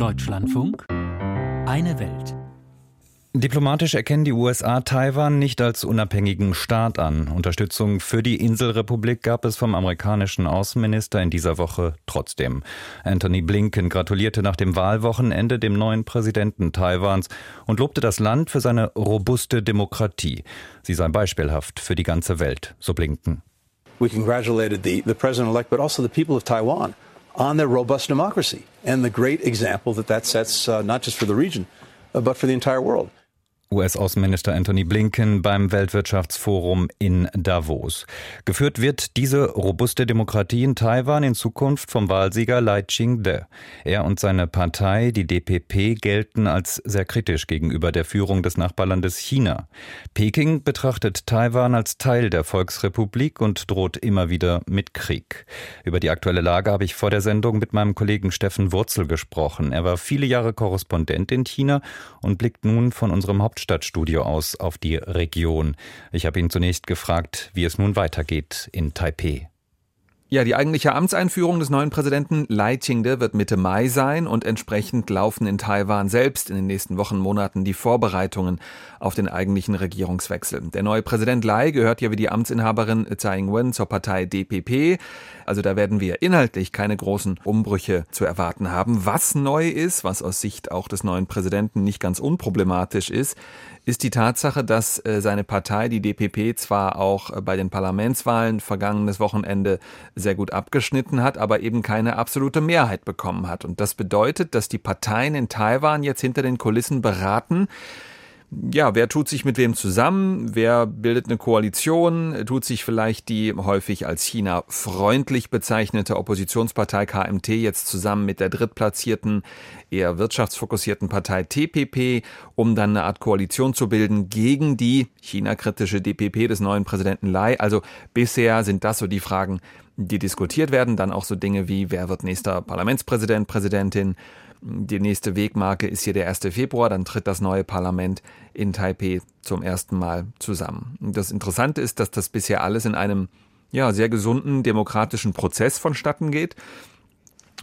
Deutschlandfunk Eine Welt. Diplomatisch erkennen die USA Taiwan nicht als unabhängigen Staat an. Unterstützung für die Inselrepublik gab es vom amerikanischen Außenminister in dieser Woche trotzdem. Anthony Blinken gratulierte nach dem Wahlwochenende dem neuen Präsidenten Taiwans und lobte das Land für seine robuste Demokratie. Sie sei beispielhaft für die ganze Welt, so Blinken. We congratulated the, the president-elect, but also the people of Taiwan on their robust democracy and the great example that that sets uh, not just for the region, uh, but for the entire world. US-Außenminister Anthony Blinken beim Weltwirtschaftsforum in Davos. Geführt wird diese robuste Demokratie in Taiwan in Zukunft vom Wahlsieger Lai Ching-de. Er und seine Partei, die DPP, gelten als sehr kritisch gegenüber der Führung des Nachbarlandes China. Peking betrachtet Taiwan als Teil der Volksrepublik und droht immer wieder mit Krieg. Über die aktuelle Lage habe ich vor der Sendung mit meinem Kollegen Steffen Wurzel gesprochen. Er war viele Jahre Korrespondent in China und blickt nun von unserem Haupt Hauptstadtstudio aus auf die Region. Ich habe ihn zunächst gefragt, wie es nun weitergeht in Taipeh. Ja, die eigentliche Amtseinführung des neuen Präsidenten Lai Ching-de wird Mitte Mai sein und entsprechend laufen in Taiwan selbst in den nächsten Wochen, Monaten die Vorbereitungen auf den eigentlichen Regierungswechsel. Der neue Präsident Lai gehört ja wie die Amtsinhaberin Tsai Ing-wen zur Partei DPP. Also da werden wir inhaltlich keine großen Umbrüche zu erwarten haben. Was neu ist, was aus Sicht auch des neuen Präsidenten nicht ganz unproblematisch ist, ist die Tatsache, dass äh, seine Partei, die DPP, zwar auch äh, bei den Parlamentswahlen vergangenes Wochenende sehr gut abgeschnitten hat, aber eben keine absolute Mehrheit bekommen hat. Und das bedeutet, dass die Parteien in Taiwan jetzt hinter den Kulissen beraten, ja, wer tut sich mit wem zusammen? Wer bildet eine Koalition? Tut sich vielleicht die häufig als China freundlich bezeichnete Oppositionspartei KMT jetzt zusammen mit der drittplatzierten, eher wirtschaftsfokussierten Partei TPP, um dann eine Art Koalition zu bilden gegen die China-kritische DPP des neuen Präsidenten Lai? Also bisher sind das so die Fragen, die diskutiert werden. Dann auch so Dinge wie, wer wird nächster Parlamentspräsident, Präsidentin? Die nächste Wegmarke ist hier der 1. Februar, dann tritt das neue Parlament in Taipei zum ersten Mal zusammen. Das Interessante ist, dass das bisher alles in einem ja, sehr gesunden demokratischen Prozess vonstatten geht.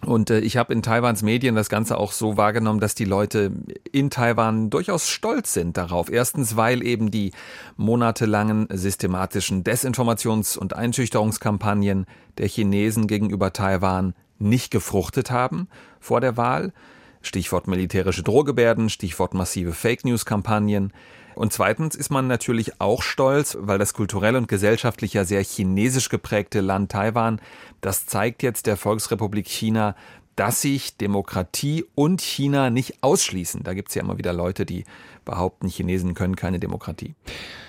Und äh, ich habe in Taiwans Medien das Ganze auch so wahrgenommen, dass die Leute in Taiwan durchaus stolz sind darauf. Erstens, weil eben die monatelangen systematischen Desinformations- und Einschüchterungskampagnen der Chinesen gegenüber Taiwan nicht gefruchtet haben vor der Wahl. Stichwort militärische Drohgebärden, Stichwort massive Fake News-Kampagnen. Und zweitens ist man natürlich auch stolz, weil das kulturell und gesellschaftlich ja sehr chinesisch geprägte Land Taiwan, das zeigt jetzt der Volksrepublik China, dass sich Demokratie und China nicht ausschließen. Da gibt es ja immer wieder Leute, die behaupten, Chinesen können keine Demokratie.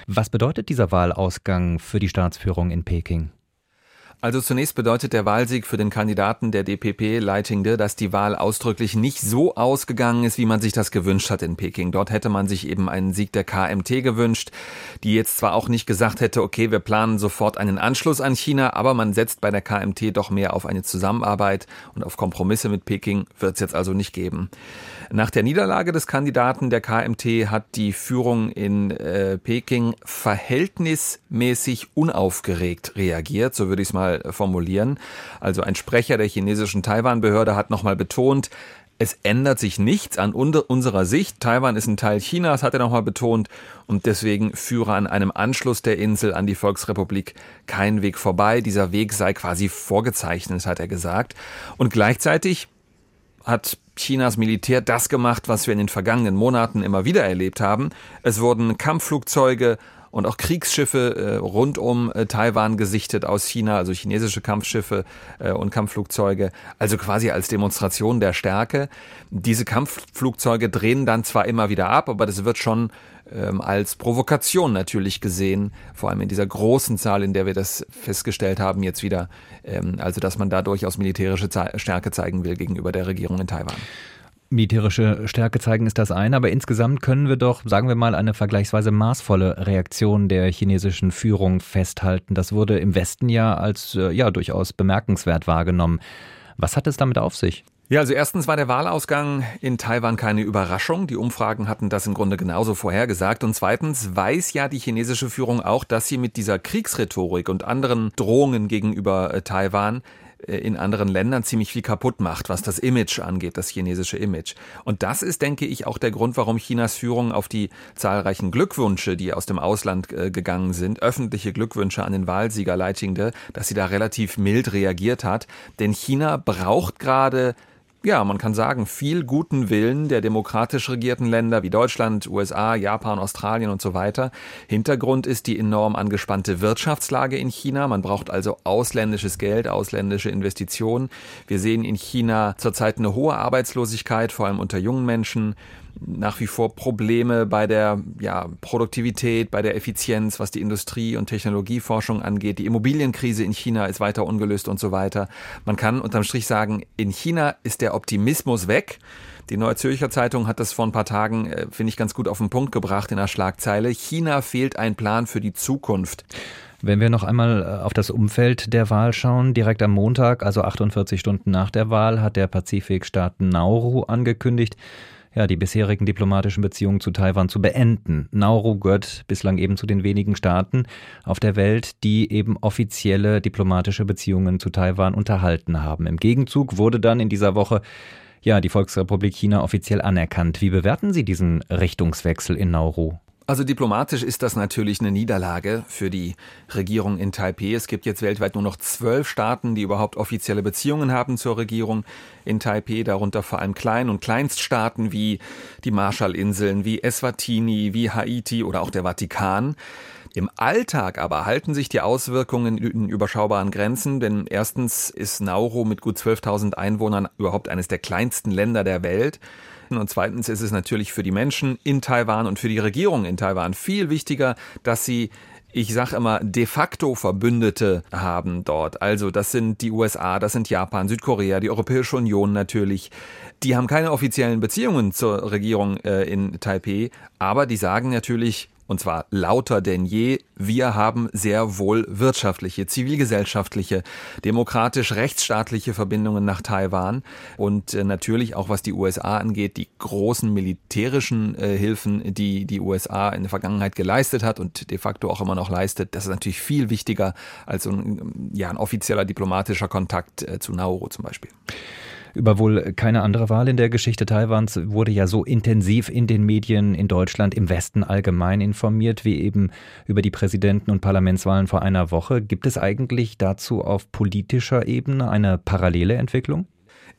Was bedeutet dieser Wahlausgang für die Staatsführung in Peking? Also zunächst bedeutet der Wahlsieg für den Kandidaten der DPP Leitingde, dass die Wahl ausdrücklich nicht so ausgegangen ist, wie man sich das gewünscht hat in Peking. Dort hätte man sich eben einen Sieg der KMT gewünscht, die jetzt zwar auch nicht gesagt hätte, okay, wir planen sofort einen Anschluss an China, aber man setzt bei der KMT doch mehr auf eine Zusammenarbeit und auf Kompromisse mit Peking wird es jetzt also nicht geben. Nach der Niederlage des Kandidaten der KMT hat die Führung in äh, Peking verhältnismäßig unaufgeregt reagiert, so würde ich es mal mal formulieren. Also ein Sprecher der chinesischen Taiwan-Behörde hat nochmal betont, es ändert sich nichts an unserer Sicht. Taiwan ist ein Teil Chinas, hat er nochmal betont, und deswegen führe an einem Anschluss der Insel an die Volksrepublik kein Weg vorbei. Dieser Weg sei quasi vorgezeichnet, hat er gesagt. Und gleichzeitig hat Chinas Militär das gemacht, was wir in den vergangenen Monaten immer wieder erlebt haben. Es wurden Kampfflugzeuge und auch Kriegsschiffe äh, rund um äh, Taiwan gesichtet aus China, also chinesische Kampfschiffe äh, und Kampfflugzeuge, also quasi als Demonstration der Stärke. Diese Kampfflugzeuge drehen dann zwar immer wieder ab, aber das wird schon ähm, als Provokation natürlich gesehen, vor allem in dieser großen Zahl, in der wir das festgestellt haben, jetzt wieder, ähm, also dass man da durchaus militärische Stärke zeigen will gegenüber der Regierung in Taiwan. Militärische Stärke zeigen ist das eine, aber insgesamt können wir doch, sagen wir mal, eine vergleichsweise maßvolle Reaktion der chinesischen Führung festhalten. Das wurde im Westen ja als äh, ja durchaus bemerkenswert wahrgenommen. Was hat es damit auf sich? Ja, also erstens war der Wahlausgang in Taiwan keine Überraschung. Die Umfragen hatten das im Grunde genauso vorhergesagt. Und zweitens weiß ja die chinesische Führung auch, dass sie mit dieser Kriegsrhetorik und anderen Drohungen gegenüber äh, Taiwan in anderen Ländern ziemlich viel kaputt macht, was das Image angeht, das chinesische Image. Und das ist, denke ich, auch der Grund, warum Chinas Führung auf die zahlreichen Glückwünsche, die aus dem Ausland äh, gegangen sind, öffentliche Glückwünsche an den Wahlsieger Lai Ching-te, dass sie da relativ mild reagiert hat. Denn China braucht gerade ja, man kann sagen, viel guten Willen der demokratisch regierten Länder wie Deutschland, USA, Japan, Australien und so weiter. Hintergrund ist die enorm angespannte Wirtschaftslage in China. Man braucht also ausländisches Geld, ausländische Investitionen. Wir sehen in China zurzeit eine hohe Arbeitslosigkeit, vor allem unter jungen Menschen nach wie vor Probleme bei der ja, Produktivität, bei der Effizienz, was die Industrie- und Technologieforschung angeht. Die Immobilienkrise in China ist weiter ungelöst und so weiter. Man kann unterm Strich sagen, in China ist der Optimismus weg. Die Neue Zürcher Zeitung hat das vor ein paar Tagen, äh, finde ich, ganz gut auf den Punkt gebracht in der Schlagzeile. China fehlt ein Plan für die Zukunft. Wenn wir noch einmal äh, auf das Umfeld der Wahl schauen, direkt am Montag, also 48 Stunden nach der Wahl, hat der Pazifikstaat Nauru angekündigt, ja, die bisherigen diplomatischen Beziehungen zu Taiwan zu beenden. Nauru gehört bislang eben zu den wenigen Staaten auf der Welt, die eben offizielle diplomatische Beziehungen zu Taiwan unterhalten haben. Im Gegenzug wurde dann in dieser Woche ja die Volksrepublik China offiziell anerkannt. Wie bewerten Sie diesen Richtungswechsel in Nauru? Also diplomatisch ist das natürlich eine Niederlage für die Regierung in Taipeh. Es gibt jetzt weltweit nur noch zwölf Staaten, die überhaupt offizielle Beziehungen haben zur Regierung in Taipeh, darunter vor allem Klein- und Kleinststaaten wie die Marshallinseln, wie Eswatini, wie Haiti oder auch der Vatikan. Im Alltag aber halten sich die Auswirkungen in überschaubaren Grenzen, denn erstens ist Nauru mit gut 12.000 Einwohnern überhaupt eines der kleinsten Länder der Welt. Und zweitens ist es natürlich für die Menschen in Taiwan und für die Regierung in Taiwan viel wichtiger, dass sie ich sage immer, de facto Verbündete haben dort. Also das sind die USA, das sind Japan, Südkorea, die Europäische Union natürlich. Die haben keine offiziellen Beziehungen zur Regierung äh, in Taipeh, aber die sagen natürlich, und zwar lauter denn je, wir haben sehr wohl wirtschaftliche, zivilgesellschaftliche, demokratisch-rechtsstaatliche Verbindungen nach Taiwan und äh, natürlich auch was die USA angeht, die großen militärischen äh, Hilfen, die die USA in der Vergangenheit geleistet hat und de facto auch immer noch leistet, das ist natürlich viel wichtiger als ein, ja, ein offizieller diplomatischer Kontakt äh, zu Nauru zum Beispiel. Über wohl keine andere Wahl in der Geschichte Taiwans wurde ja so intensiv in den Medien in Deutschland, im Westen allgemein informiert, wie eben über die Präsidenten- und Parlamentswahlen vor einer Woche. Gibt es eigentlich dazu auf politischer Ebene eine parallele Entwicklung?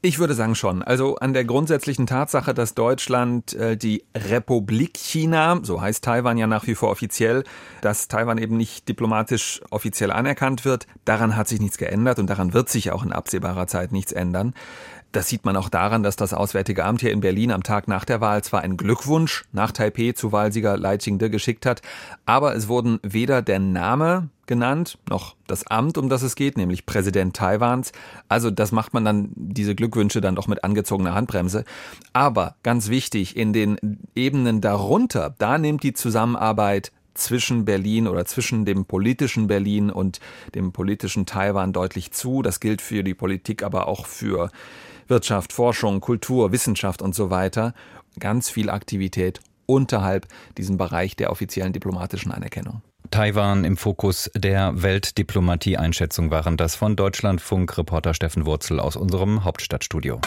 Ich würde sagen schon. Also an der grundsätzlichen Tatsache, dass Deutschland äh, die Republik China, so heißt Taiwan ja nach wie vor offiziell, dass Taiwan eben nicht diplomatisch offiziell anerkannt wird, daran hat sich nichts geändert und daran wird sich auch in absehbarer Zeit nichts ändern. Das sieht man auch daran, dass das Auswärtige Amt hier in Berlin am Tag nach der Wahl zwar einen Glückwunsch nach Taipeh zu Wahlsieger Lai Ching-de geschickt hat, aber es wurden weder der Name genannt, noch das Amt, um das es geht, nämlich Präsident Taiwans. Also das macht man dann, diese Glückwünsche dann doch mit angezogener Handbremse. Aber ganz wichtig, in den Ebenen darunter, da nimmt die Zusammenarbeit zwischen Berlin oder zwischen dem politischen Berlin und dem politischen Taiwan deutlich zu. Das gilt für die Politik, aber auch für Wirtschaft, Forschung, Kultur, Wissenschaft und so weiter. Ganz viel Aktivität unterhalb diesem Bereich der offiziellen diplomatischen Anerkennung. Taiwan im Fokus der Weltdiplomatie-Einschätzung waren das von Deutschlandfunk-Reporter Steffen Wurzel aus unserem Hauptstadtstudio.